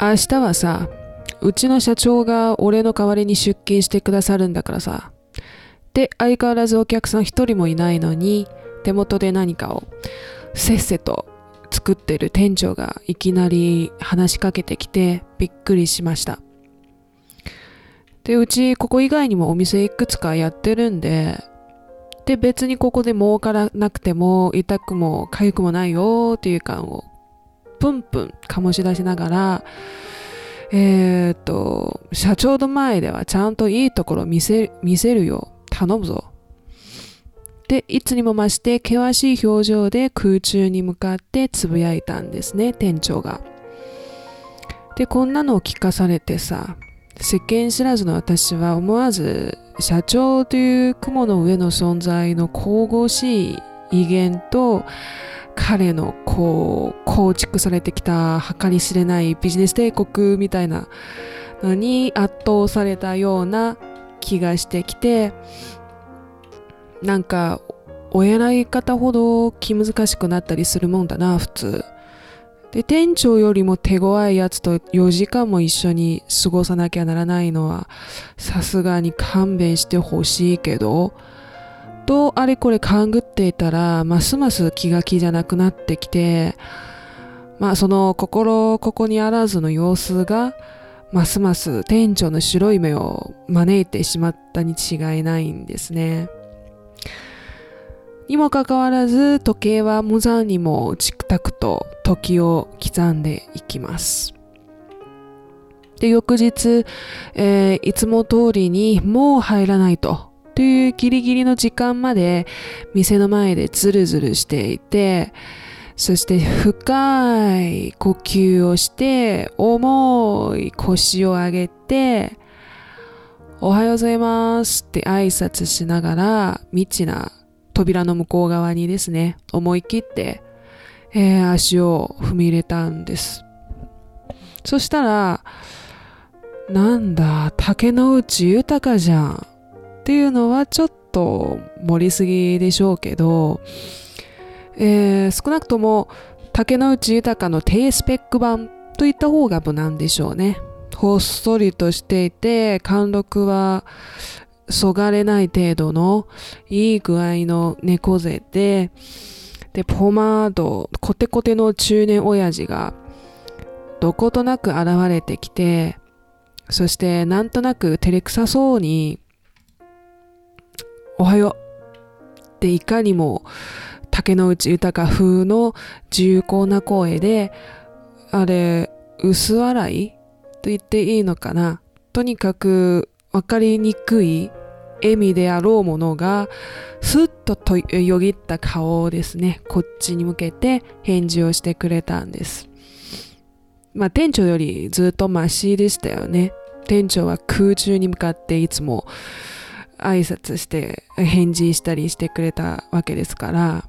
明日はさ、うちの社長が俺の代わりに出勤してくださるんだからさ。で、相変わらずお客さん一人もいないのに、手元で何かをせっせと作ってる店長がいきなり話しかけてきてびっくりしました。で、うちここ以外にもお店いくつかやってるんで、で、別にここで儲からなくても痛くも痒くもないよっていう感をプンプン醸し出しながら、えー、っと、社長の前ではちゃんといいところ見せ見せるよ。頼むぞ。で、いつにも増して険しい表情で空中に向かってつぶやいたんですね、店長が。で、こんなのを聞かされてさ、世間知らずの私は思わず社長という雲の上の存在の神々しい威厳と彼のこう構築されてきた計り知れないビジネス帝国みたいなのに圧倒されたような気がしてきてなんかお偉い方ほど気難しくなったりするもんだな普通。で店長よりも手強いやつと4時間も一緒に過ごさなきゃならないのはさすがに勘弁してほしいけどとあれこれ勘ぐっていたらますます気が気じゃなくなってきてまあその心ここにあらずの様子がますます店長の白い目を招いてしまったに違いないんですね。にもかかわらず時計は無残にもチクタクと時を刻んでいきます。で、翌日、えー、いつも通りにもう入らないと。というギリギリの時間まで店の前でズルズルしていて、そして深い呼吸をして、重い腰を上げて、おはようございますって挨拶しながら、未知な扉の向こう側にですね、思い切って、えー、足を踏み入れたんです。そしたら、なんだ、竹之内豊かじゃん。っていうのはちょっと盛りすぎでしょうけど、えー、少なくとも竹之内豊の低スペック版といった方が無難でしょうね。ほっそりとしていて、貫禄はそがれない程度のいい具合の猫背で、で、ポマード、コテコテの中年親父が、どことなく現れてきて、そしてなんとなく照れくさそうに、おはようっていかにも竹之内豊風の重厚な声で、あれ、薄笑いと言っていいのかな。とにかく分かりにくい笑みであろうものが、スッととよぎった顔をですね、こっちに向けて返事をしてくれたんです。まあ店長よりずっとマシでしたよね。店長は空中に向かっていつも挨拶して返事したりしてくれたわけですから。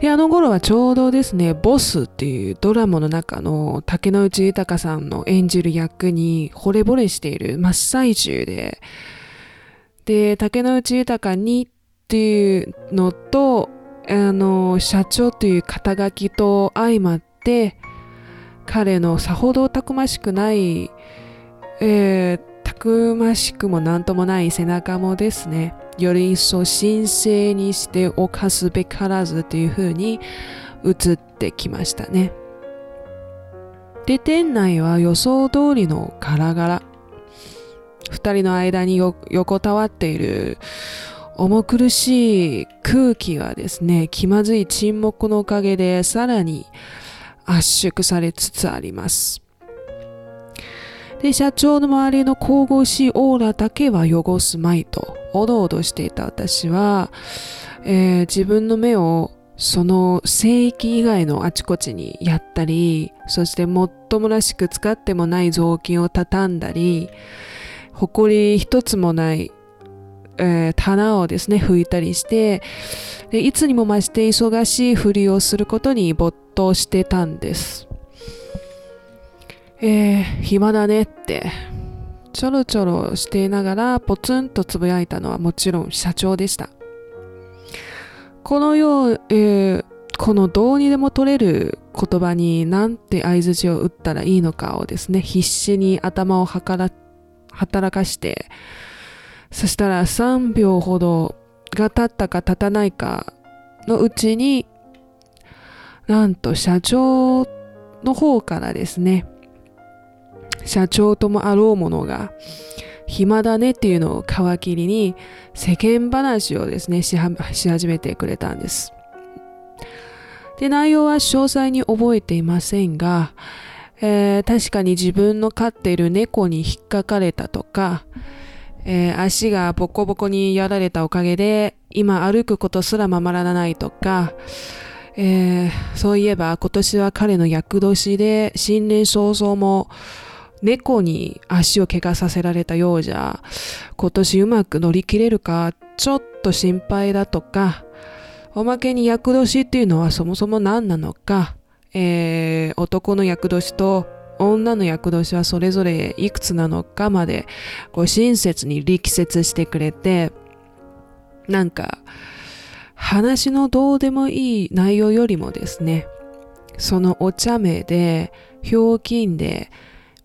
で、あの頃はちょうどですね、ボスっていうドラマの中の竹野内豊さんの演じる役に惚れ惚れしている真っ最中で、で、竹野内豊にっていうのと、あの、社長という肩書きと相まって、彼のさほどたくましくない、えー、たくましくもなんともない背中もですね、より一層神聖にして犯すべからずというふうに映ってきましたね。で、店内は予想通りのガラガラ。二人の間に横たわっている重苦しい空気がですね、気まずい沈黙のおかげでさらに圧縮されつつあります。で、社長の周りの神々しいオーラだけは汚すまいと、おどおどしていた私は、えー、自分の目をその聖域以外のあちこちにやったり、そしてもっともらしく使ってもない雑巾を畳んだり、埃一つもない、えー、棚をですね、拭いたりして、でいつにも増して忙しいふりをすることに没頭してたんです。えー、暇だねって、ちょろちょろしていながらポツンとつぶやいたのはもちろん社長でした。このよう、えー、このどうにでも取れる言葉に何て相づちを打ったらいいのかをですね、必死に頭を働かして、そしたら3秒ほどが経ったか経たないかのうちに、なんと社長の方からですね、社長ともあろうものが、暇だねっていうのを皮切りに世間話をですねし始めてくれたんです。で内容は詳細に覚えていませんが、えー、確かに自分の飼っている猫に引っかかれたとか、えー、足がボコボコにやられたおかげで今歩くことすらままらないとか、えー、そういえば今年は彼の厄年で新年早々も猫に足を怪我させられたようじゃ、今年うまく乗り切れるか、ちょっと心配だとか、おまけに厄年っていうのはそもそも何なのか、えー、男の厄年と女の厄年はそれぞれいくつなのかまで、こう親切に力説してくれて、なんか、話のどうでもいい内容よりもですね、そのお茶目で、ひょうきんで、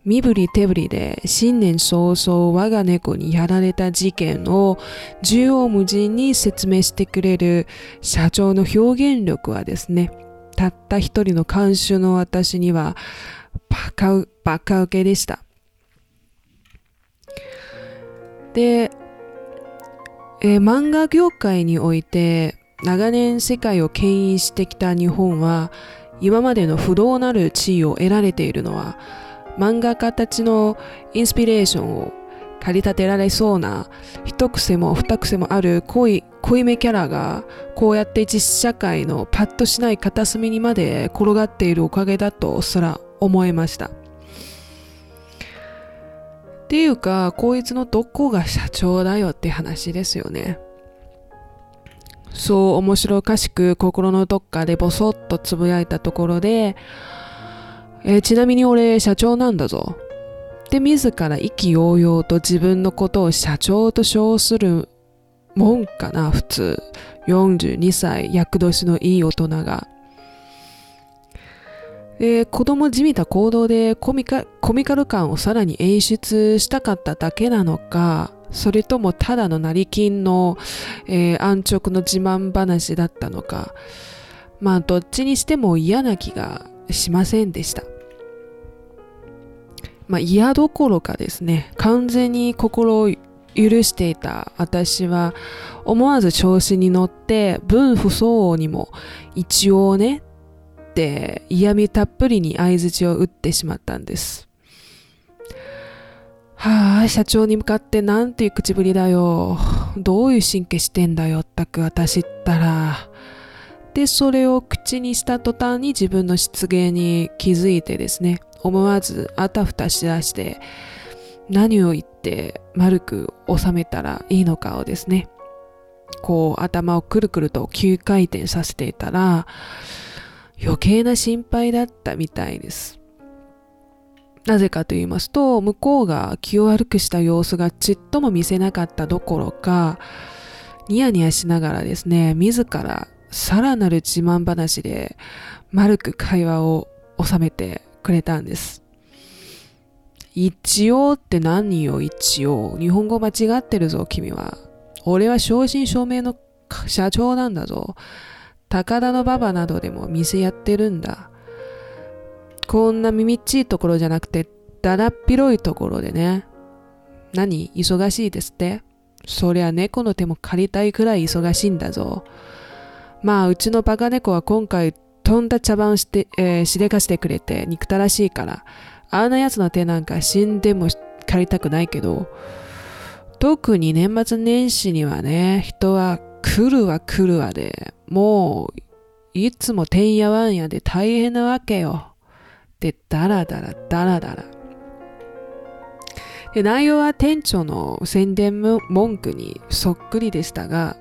身振り手振りで新年早々我が猫にやられた事件を縦横無尽に説明してくれる社長の表現力はですね、たった一人の監修の私にはバカ、バカ受けでした。で、えー、漫画業界において長年世界を牽引してきた日本は今までの不動なる地位を得られているのは漫画家たちのインスピレーションを駆り立てられそうな一癖も二癖もある濃い濃いめキャラがこうやって実社会のパッとしない片隅にまで転がっているおかげだとすら思いました。っていうかこいつのどこが社長だよって話ですよね。そう面白おかしく心のどっかでボソッとつぶやいたところでえー、ちなみに俺社長なんだぞ。で、自ら意気揚々と自分のことを社長と称するもんかな、普通。42歳、厄年のいい大人が。で、子供じみた行動でコミカコミカル感をさらに演出したかっただけなのか、それともただの成金の、えー、安直の自慢話だったのか。まあ、どっちにしても嫌な気がしませんでした。まあ、嫌どころかですね、完全に心を許していた私は思わず調子に乗って分不相応にも一応ねって嫌味たっぷりに相づちを打ってしまったんです。はあ、社長に向かってなんていう口ぶりだよ。どういう神経してんだよ、ったく私ったら。で、それを口にした途端に自分の失言に気づいてですね、思わずあたふたしだして、何を言って丸く収めたらいいのかをですね、こう頭をくるくると急回転させていたら、余計な心配だったみたいです。なぜかと言いますと、向こうが気を悪くした様子がちっとも見せなかったどころか、ニヤニヤしながらですね、自らさらなる自慢話で丸く会話を収めてくれたんです。一応って何よ一応。日本語間違ってるぞ君は。俺は正真正銘の社長なんだぞ。高田の馬場などでも店やってるんだ。こんな耳っちいところじゃなくて、だだっ広いところでね。何？忙しいですって？そりゃ猫の手も借りたいくらい忙しいんだぞ。まあ、うちのバカ猫は今回、とんだ茶番して、えー、しでかしてくれて憎たらしいから、あんな奴の手なんか死んでも借りたくないけど、特に年末年始にはね、人は来るわ来るわで、もう、いつもてんやわんやで大変なわけよ。で、だらだらだらだら。で内容は店長の宣伝文句にそっくりでしたが、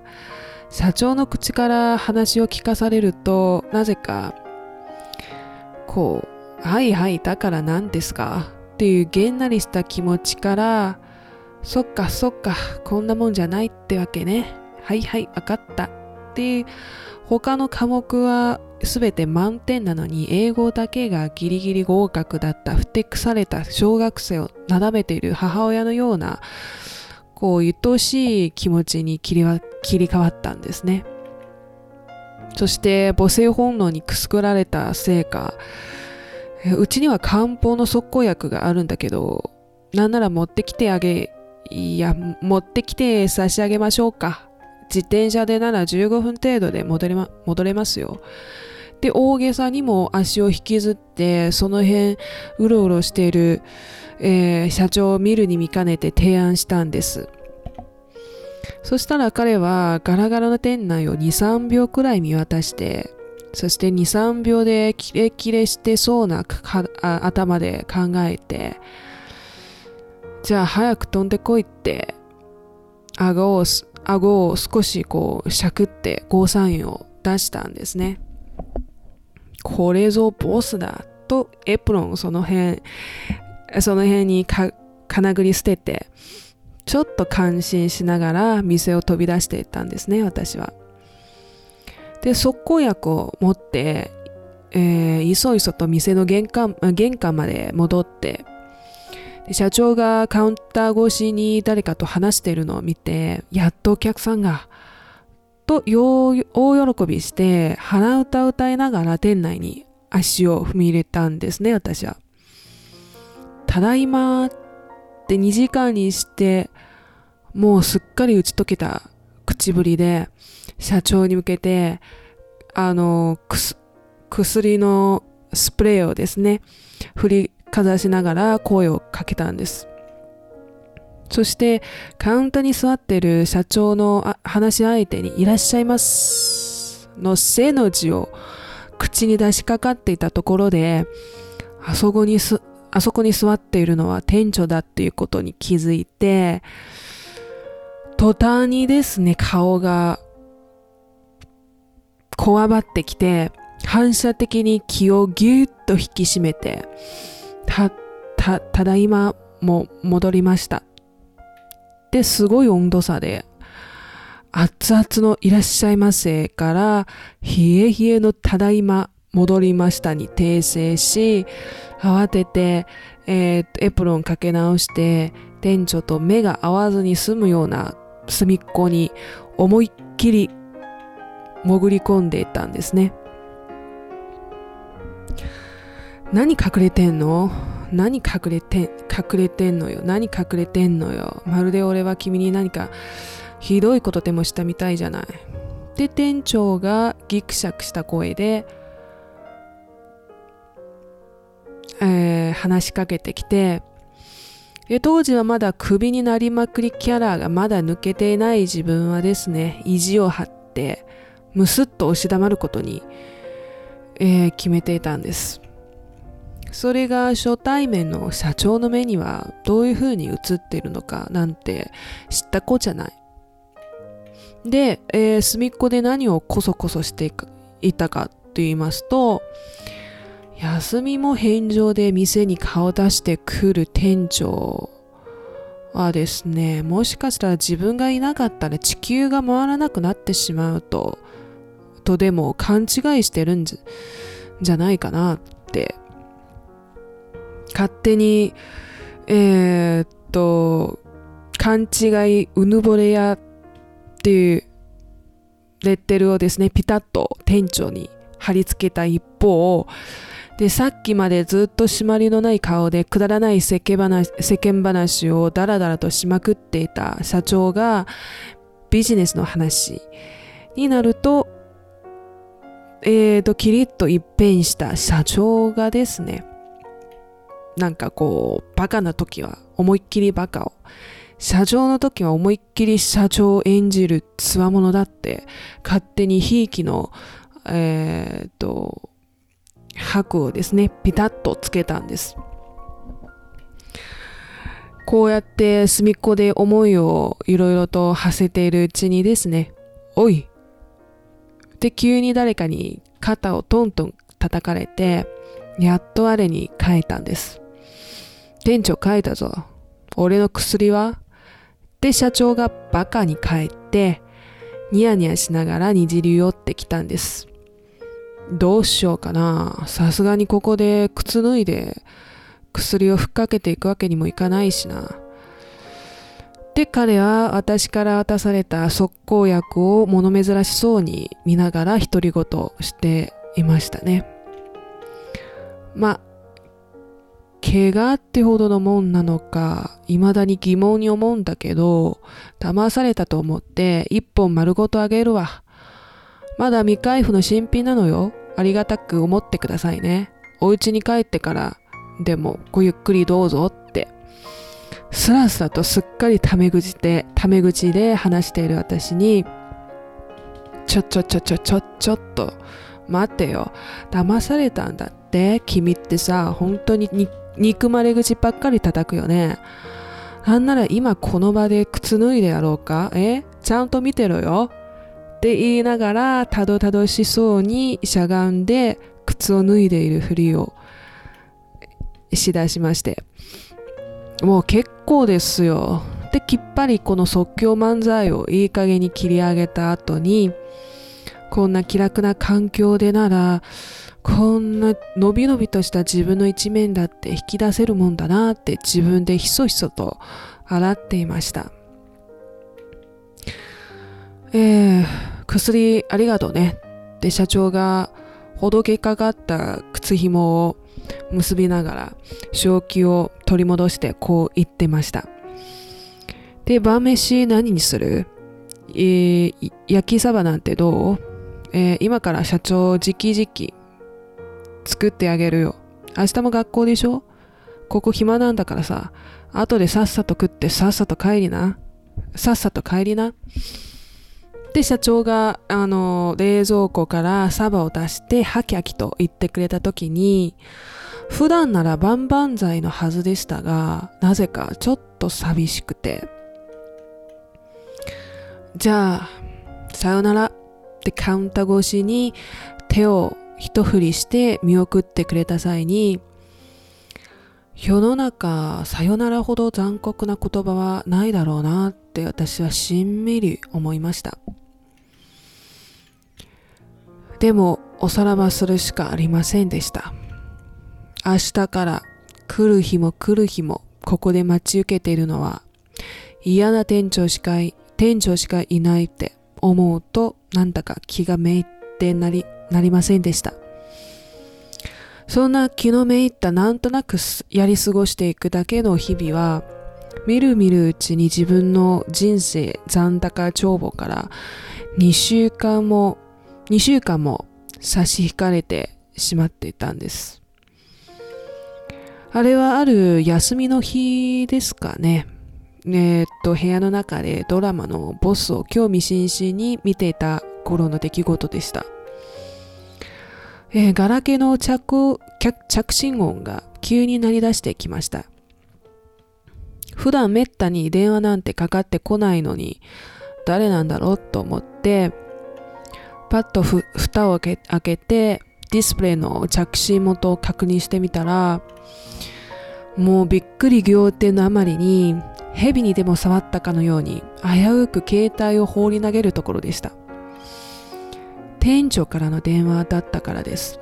社長の口から話を聞かされるとなぜかこう「はいはいだから何ですか?」っていうげんなりした気持ちから「そっかそっかこんなもんじゃないってわけね。はいはい分かった」っていう他の科目はすべて満点なのに英語だけがギリギリ合格だった。ふてくされた。小学生をなだめている母親のようなこう愛おしい気持ちに切り分切り替わったんですね。そして母性本能にくすぐられたせいかうちには漢方の速効薬があるんだけどなんなら持ってきてあげいや持ってきて差し上げましょうか。自転車でなら15分程度で戻れ,、ま、戻れますよ。で大げさにも足を引きずってその辺うろうろしている、えー、社長を見るに見かねて提案したんです。そしたら彼はガラガラの店内を2、3秒くらい見渡して、そして2、3秒でキレキレしてそうな頭で考えて、じゃあ早く飛んでこいって、顎を、顎を少しこう、しゃくってゴーサインを出したんですね。これぞボスだとエプロンその辺、その辺にか、かなぐり捨てて、ちょっと感心しながら店を飛び出していったんですね、私は。で、速攻薬を持って、えー、いそいそと店の玄関玄関まで戻って、社長がカウンター越しに誰かと話しているのを見て、やっとお客さんが、と大喜びして、鼻歌を歌いながら店内に足を踏み入れたんですね、私は。ただいまって2時間にしてもうすっかり打ち解けた口ぶりで社長に向けてあの薬のスプレーをですね振りかざしながら声をかけたんです。そしてカウンターに座っている社長の話し相手にいらっしゃいますの背の字を口に出しかかっていたところであそこにすあそこに座っているのは店長だっていうことに気づいて、途端にですね、顔がこわばってきて、反射的に気をぎゅっと引き締めて、た、た、ただいまも戻りました。で、すごい温度差で、熱々のいらっしゃいませから、冷え冷えのただいま戻りましたに訂正し、慌てて、えー、エプロンかけ直して、店長と目が合わずに済むような隅っこに思いっきり潜り込んでいたんですね。何隠れてんの？何隠れて、隠れてんのよ何隠れてんのよまるで俺は君に何かひどいことでもしたみたいじゃない。で、店長がギクシャクした声で、えー、話しかけてきて、当時はまだ首になりまくりキャラがまだ抜けていない自分はですね、意地を張って、むすっと押し黙ることに、えー、決めていたんです。それが初対面の社長の目にはどういう風に映っているのかなんて知った子じゃない。で、えー、隅っこで何をこそこそしていたかと言いますと、休みも返上で店に顔出してくる店長はですね、もしかしたら自分がいなかったら地球が回らなくなってしまうと、とでも勘違いしてるんじゃないかなって、勝手に、えー、っと、勘違いうぬぼれ屋っていうレッテルをですね、ピタッと店長に貼り付けた一方、で、さっきまでずっと締まりのない顔でくだらない世間話世間話をダラダラとしまくっていた社長がビジネスの話になると、えーと、キリッと一変した社長がですね、なんかこう、バカな時は思いっきりバカを、社長の時は思いっきり社長を演じるつわものだって、勝手にひいきの、えーと、白をですね、ピタッとつけたんです。こうやって隅っこで思いをいろいろと馳せているうちにですね、おいって急に誰かに肩をトントン叩かれて、やっと我に書いたんです。店長書いたぞ。俺の薬は？で、社長がバカに帰って、ニヤニヤしながらにじり寄ってきたんです。どうしようかな。さすがにここで靴脱いで薬をふっかけていくわけにもいかないしな。で、彼は私から渡された速攻薬を物珍しそうに見ながら独り言していましたね。ま、怪我ってほどのもんなのか、未だに疑問に思うんだけど、騙されたと思って一本丸ごとあげるわ。まだ未開封の新品なのよ。ありがたく思ってくださいね。お家に帰ってから、でもごゆっくりどうぞって。スラスラとすっかりタメ口で、タメ口で話している私に、ちょちょちょちょちょちょっと待てよ。騙されたんだって。君ってさ、本当に憎まれ口ばっかり叩くよね。なんなら今この場で靴脱いでやろうか？え？ちゃんと見てろよ。って言いながらたどたどしそうにしゃがんで靴を脱いでいるふりをしだしまして。もう結構ですよ。できっぱりこの即興漫才をいい加減に切り上げた後にこんな気楽な環境でならこんなのびのびとした自分の一面だって引き出せるもんだなって自分でひそひそと洗っていました。えー、薬ありがとうね。で、社長がほどけかかった靴紐を結びながら正気を取り戻してこう言ってました。で、晩飯何にする？えー、焼きサバなんてどう？えー、今から社長直々作ってあげるよ。明日も学校でしょ？ここ暇なんだからさ、後でさっさと食ってさっさと帰りな。さっさと帰りな。で、社長が、あの、冷蔵庫からサバを出して、ハキハキと言ってくれた時に、普段ならバンバン剤のはずでしたが、なぜかちょっと寂しくて。じゃあ、さよならってカウンター越しに手を一振りして見送ってくれた際に、世の中、さよならほど残酷な言葉はないだろうなって私はしんみり思いました。でもおさらばするしかありませんでした。明日から来る日も来る日もここで待ち受けているのは嫌な店長しかい、店長しかいないって思うとなんだか気がめいってなり、なりませんでした。そんな気のめいったなんとなくやり過ごしていくだけの日々はみるみるうちに自分の人生残高帳簿から2週間も2週間も差し引かれてしまっていたんです。あれはある休みの日ですかね。えー、っと、部屋の中でドラマのボスを興味津々に見ていた頃の出来事でした。えー、ガラケーの着着信音が急に鳴り出してきました。普段めったに電話なんてかかってこないのに、誰なんだろうと思って、パッとふ蓋を開けてディスプレイの着信元を確認してみたらもうびっくり仰天のあまりに蛇にでも触ったかのように危うく携帯を放り投げるところでした。店長からの電話だったからです。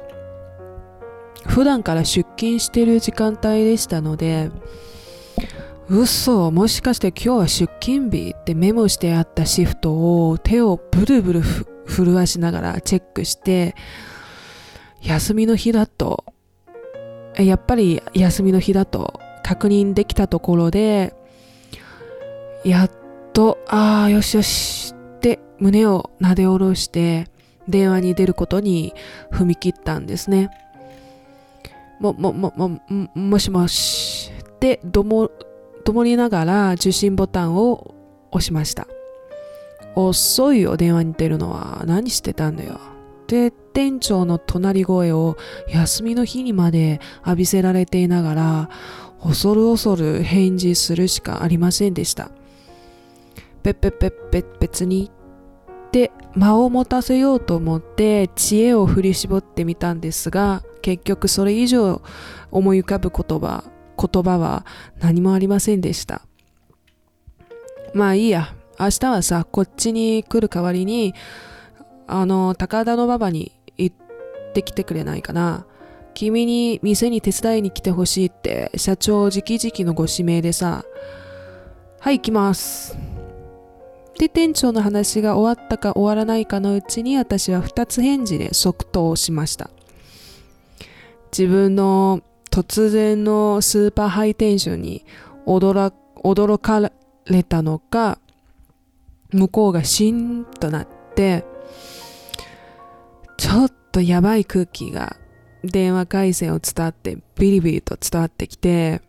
普段から出勤してる時間帯でしたので嘘もしかして今日は出勤日ってメモしてあったシフトを手をブルブル震わしながらチェックして、休みの日だと、やっぱり休みの日だと確認できたところで、やっと、ああ、よしよしって胸をなで下ろして電話に出ることに踏み切ったんですね。も、も、も、も、もしもしってども、どもりながら受信ボタンを押しました。遅いよ電話に出るのは何してたんだよ。で、店長の隣声を休みの日にまで浴びせられていながら、恐る恐る返事するしかありませんでした。ぺっぺっぺっぺ別に。で、間を持たせようと思って知恵を振り絞ってみたんですが、結局それ以上思い浮かぶ言葉、言葉は何もありませんでした。まあいいや。明日はさ、こっちに来る代わりに、あの、高田の馬場に行ってきてくれないかな。君に店に手伝いに来てほしいって社長直々のご指名でさ。はい、行きます。で、店長の話が終わったか終わらないかのうちに私は2つ返事で即答しました。自分の突然のスーパーハイテンションに驚驚かれたのか、向こうがシーンとなって、ちょっとやばい空気が電話回線を伝ってビリビリと伝わってきて、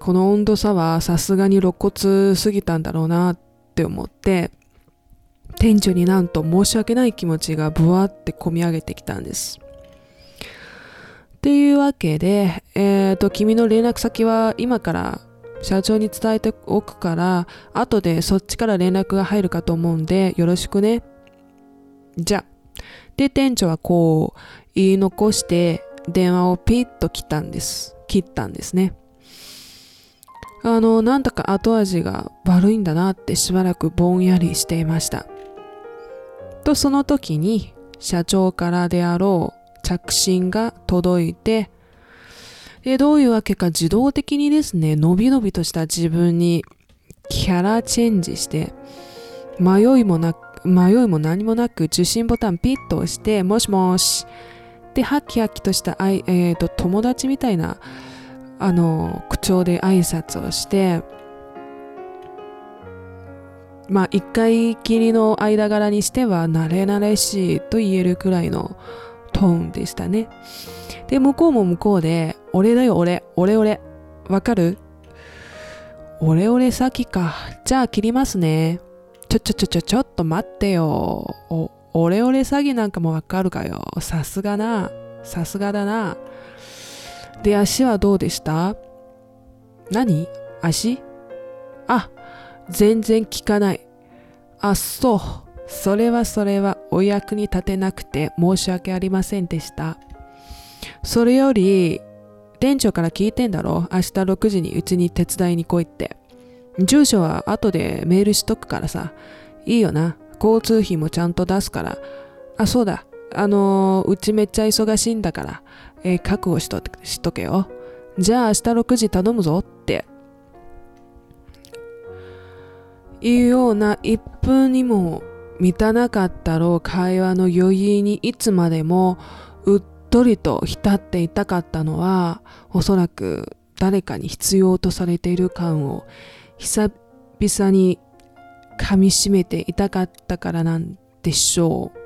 この温度差はさすがに肋骨すぎたんだろうなって思って、店長になんと申し訳ない気持ちがブワーって込み上げてきたんです。っていうわけで、えっ、ー、と、君の連絡先は今から社長に伝えておくから、後でそっちから連絡が入るかと思うんで、よろしくね。じゃ。で、店長はこう言い残して電話をピッと切ったんです。切ったんですね。あの、なんだか後味が悪いんだなってしばらくぼんやりしていました。と、その時に社長からであろう着信が届いて、で、どういうわけか自動的にですね、のびのびとした自分にキャラチェンジして、迷いもなく、迷いも何もなく受信ボタンピッと押して、もしもし。で、ハキハキとしたあい、えーと、友達みたいな、あの、口調で挨拶をして、まあ、一回きりの間柄にしては慣れ慣れしいと言えるくらいのトーンでしたね。で、向こうも向こうで、俺だよ、俺、俺、俺。わかる？俺、俺先か。じゃあ切りますね。ちょちょちょちょ、ちょっと待ってよ。お、俺、俺詐欺なんかもわかるかよ。さすがな。さすがだな。で、足はどうでした？何？足？あ、全然効かない。あ、そう。それはそれはお役に立てなくて申し訳ありませんでした。それより、店長から聞いてんだろ？明日6時にうちに手伝いに来いって。住所は後でメールしとくからさ。いいよな。交通費もちゃんと出すから。あ、そうだ。あのー、うちめっちゃ忙しいんだから、えー、覚悟しとしとけよ。じゃあ明日6時頼むぞって。いうような1分にも満たなかったろう会話の余韻にいつまでもうっとりと浸っていたかったのは、おそらく誰かに必要とされている感を久々に噛みしめていたかったからなんでしょう。